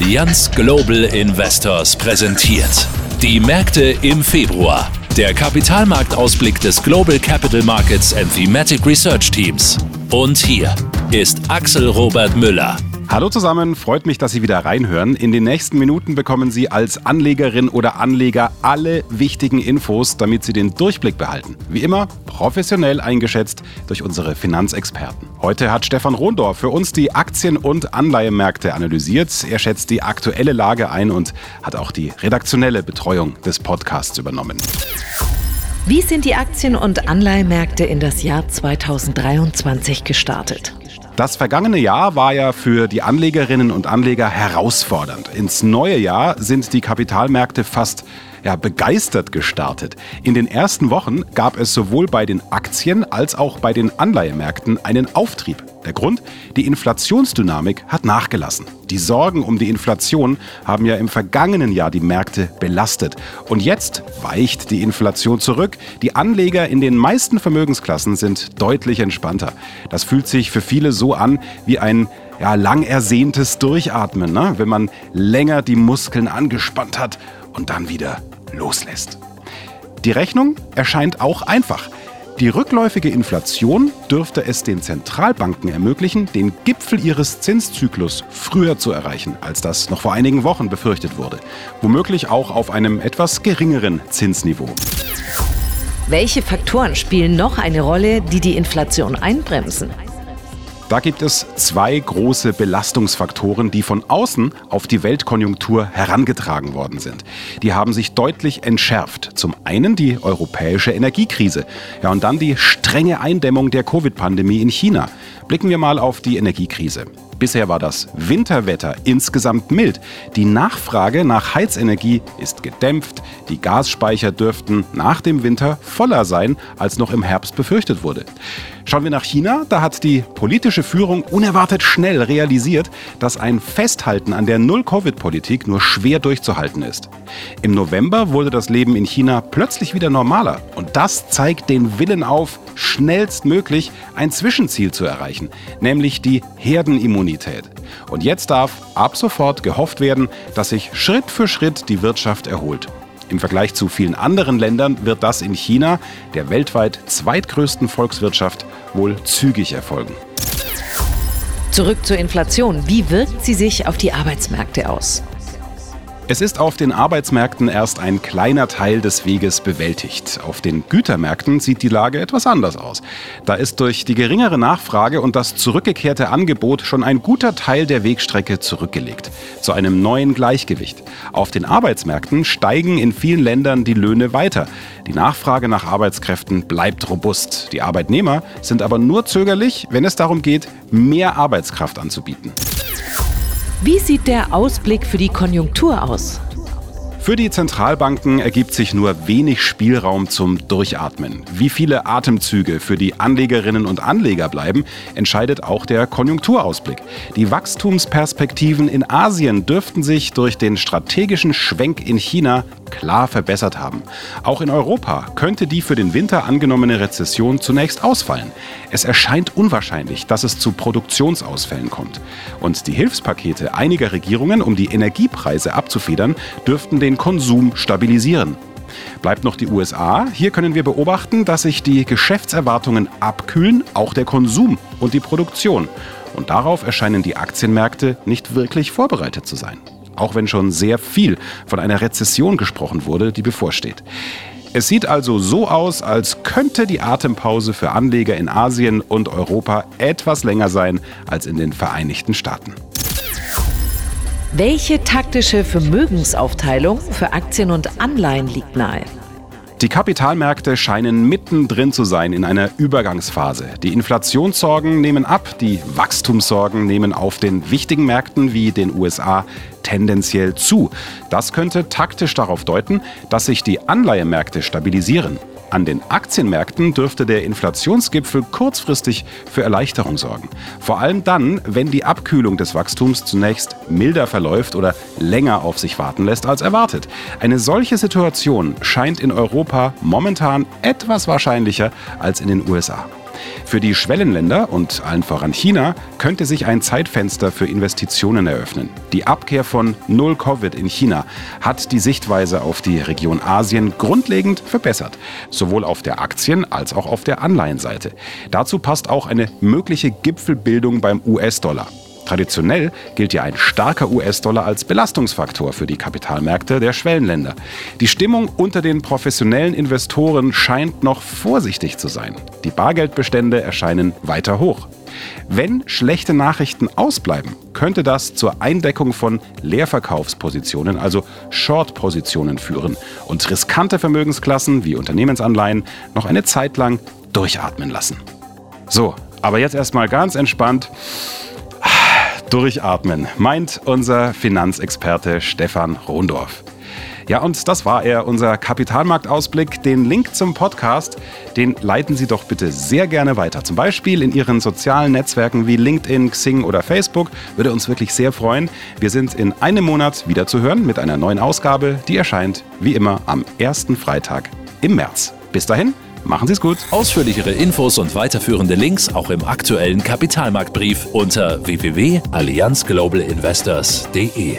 Allianz Global Investors präsentiert. Die Märkte im Februar. Der Kapitalmarktausblick des Global Capital Markets and Thematic Research Teams. Und hier ist Axel Robert Müller. Hallo zusammen, freut mich, dass Sie wieder reinhören. In den nächsten Minuten bekommen Sie als Anlegerin oder Anleger alle wichtigen Infos, damit Sie den Durchblick behalten. Wie immer professionell eingeschätzt durch unsere Finanzexperten. Heute hat Stefan Rohndorf für uns die Aktien- und Anleihemärkte analysiert. Er schätzt die aktuelle Lage ein und hat auch die redaktionelle Betreuung des Podcasts übernommen. Wie sind die Aktien- und Anleihemärkte in das Jahr 2023 gestartet? Das vergangene Jahr war ja für die Anlegerinnen und Anleger herausfordernd. Ins neue Jahr sind die Kapitalmärkte fast ja, begeistert gestartet. In den ersten Wochen gab es sowohl bei den Aktien als auch bei den Anleihemärkten einen Auftrieb. Der Grund? Die Inflationsdynamik hat nachgelassen. Die Sorgen um die Inflation haben ja im vergangenen Jahr die Märkte belastet. Und jetzt weicht die Inflation zurück. Die Anleger in den meisten Vermögensklassen sind deutlich entspannter. Das fühlt sich für viele so an wie ein ja, lang ersehntes Durchatmen, ne? wenn man länger die Muskeln angespannt hat und dann wieder loslässt. Die Rechnung erscheint auch einfach. Die rückläufige Inflation dürfte es den Zentralbanken ermöglichen, den Gipfel ihres Zinszyklus früher zu erreichen, als das noch vor einigen Wochen befürchtet wurde. Womöglich auch auf einem etwas geringeren Zinsniveau. Welche Faktoren spielen noch eine Rolle, die die Inflation einbremsen? Da gibt es zwei große Belastungsfaktoren, die von außen auf die Weltkonjunktur herangetragen worden sind. Die haben sich deutlich entschärft. Zum einen die europäische Energiekrise, ja und dann die strenge Eindämmung der Covid-Pandemie in China. Blicken wir mal auf die Energiekrise. Bisher war das Winterwetter insgesamt mild. Die Nachfrage nach Heizenergie ist gedämpft. Die Gasspeicher dürften nach dem Winter voller sein, als noch im Herbst befürchtet wurde. Schauen wir nach China, da hat die politische Führung unerwartet schnell realisiert, dass ein Festhalten an der Null-Covid-Politik nur schwer durchzuhalten ist. Im November wurde das Leben in China plötzlich wieder normaler und das zeigt den Willen auf, schnellstmöglich ein Zwischenziel zu erreichen, nämlich die Herdenimmunität. Und jetzt darf ab sofort gehofft werden, dass sich Schritt für Schritt die Wirtschaft erholt. Im Vergleich zu vielen anderen Ländern wird das in China, der weltweit zweitgrößten Volkswirtschaft, wohl zügig erfolgen. Zurück zur Inflation. Wie wirkt sie sich auf die Arbeitsmärkte aus? Es ist auf den Arbeitsmärkten erst ein kleiner Teil des Weges bewältigt. Auf den Gütermärkten sieht die Lage etwas anders aus. Da ist durch die geringere Nachfrage und das zurückgekehrte Angebot schon ein guter Teil der Wegstrecke zurückgelegt. Zu einem neuen Gleichgewicht. Auf den Arbeitsmärkten steigen in vielen Ländern die Löhne weiter. Die Nachfrage nach Arbeitskräften bleibt robust. Die Arbeitnehmer sind aber nur zögerlich, wenn es darum geht, mehr Arbeitskraft anzubieten. Wie sieht der Ausblick für die Konjunktur aus? Für die Zentralbanken ergibt sich nur wenig Spielraum zum Durchatmen. Wie viele Atemzüge für die Anlegerinnen und Anleger bleiben, entscheidet auch der Konjunkturausblick. Die Wachstumsperspektiven in Asien dürften sich durch den strategischen Schwenk in China klar verbessert haben. Auch in Europa könnte die für den Winter angenommene Rezession zunächst ausfallen. Es erscheint unwahrscheinlich, dass es zu Produktionsausfällen kommt. Und die Hilfspakete einiger Regierungen, um die Energiepreise abzufedern, dürften den Konsum stabilisieren. Bleibt noch die USA. Hier können wir beobachten, dass sich die Geschäftserwartungen abkühlen, auch der Konsum und die Produktion. Und darauf erscheinen die Aktienmärkte nicht wirklich vorbereitet zu sein. Auch wenn schon sehr viel von einer Rezession gesprochen wurde, die bevorsteht. Es sieht also so aus, als könnte die Atempause für Anleger in Asien und Europa etwas länger sein als in den Vereinigten Staaten. Welche taktische Vermögensaufteilung für Aktien und Anleihen liegt nahe? Die Kapitalmärkte scheinen mittendrin zu sein in einer Übergangsphase. Die Inflationssorgen nehmen ab, die Wachstumssorgen nehmen auf den wichtigen Märkten wie den USA tendenziell zu. Das könnte taktisch darauf deuten, dass sich die Anleihemärkte stabilisieren. An den Aktienmärkten dürfte der Inflationsgipfel kurzfristig für Erleichterung sorgen. Vor allem dann, wenn die Abkühlung des Wachstums zunächst milder verläuft oder länger auf sich warten lässt als erwartet. Eine solche Situation scheint in Europa momentan etwas wahrscheinlicher als in den USA. Für die Schwellenländer und allen voran China könnte sich ein Zeitfenster für Investitionen eröffnen. Die Abkehr von Null Covid in China hat die Sichtweise auf die Region Asien grundlegend verbessert, sowohl auf der Aktien- als auch auf der Anleihenseite. Dazu passt auch eine mögliche Gipfelbildung beim US-Dollar. Traditionell gilt ja ein starker US-Dollar als Belastungsfaktor für die Kapitalmärkte der Schwellenländer. Die Stimmung unter den professionellen Investoren scheint noch vorsichtig zu sein. Die Bargeldbestände erscheinen weiter hoch. Wenn schlechte Nachrichten ausbleiben, könnte das zur Eindeckung von Leerverkaufspositionen, also Short-Positionen führen und riskante Vermögensklassen wie Unternehmensanleihen noch eine Zeit lang durchatmen lassen. So, aber jetzt erstmal ganz entspannt Durchatmen, meint unser Finanzexperte Stefan Rondorf. Ja, und das war er, unser Kapitalmarktausblick. Den Link zum Podcast, den leiten Sie doch bitte sehr gerne weiter. Zum Beispiel in Ihren sozialen Netzwerken wie LinkedIn, Xing oder Facebook. Würde uns wirklich sehr freuen. Wir sind in einem Monat wieder zu hören mit einer neuen Ausgabe, die erscheint wie immer am ersten Freitag im März. Bis dahin, Machen Sie es gut. Ausführlichere Infos und weiterführende Links auch im aktuellen Kapitalmarktbrief unter www.allianzglobalinvestors.de.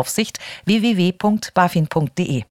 Aufsicht www.bafin.de.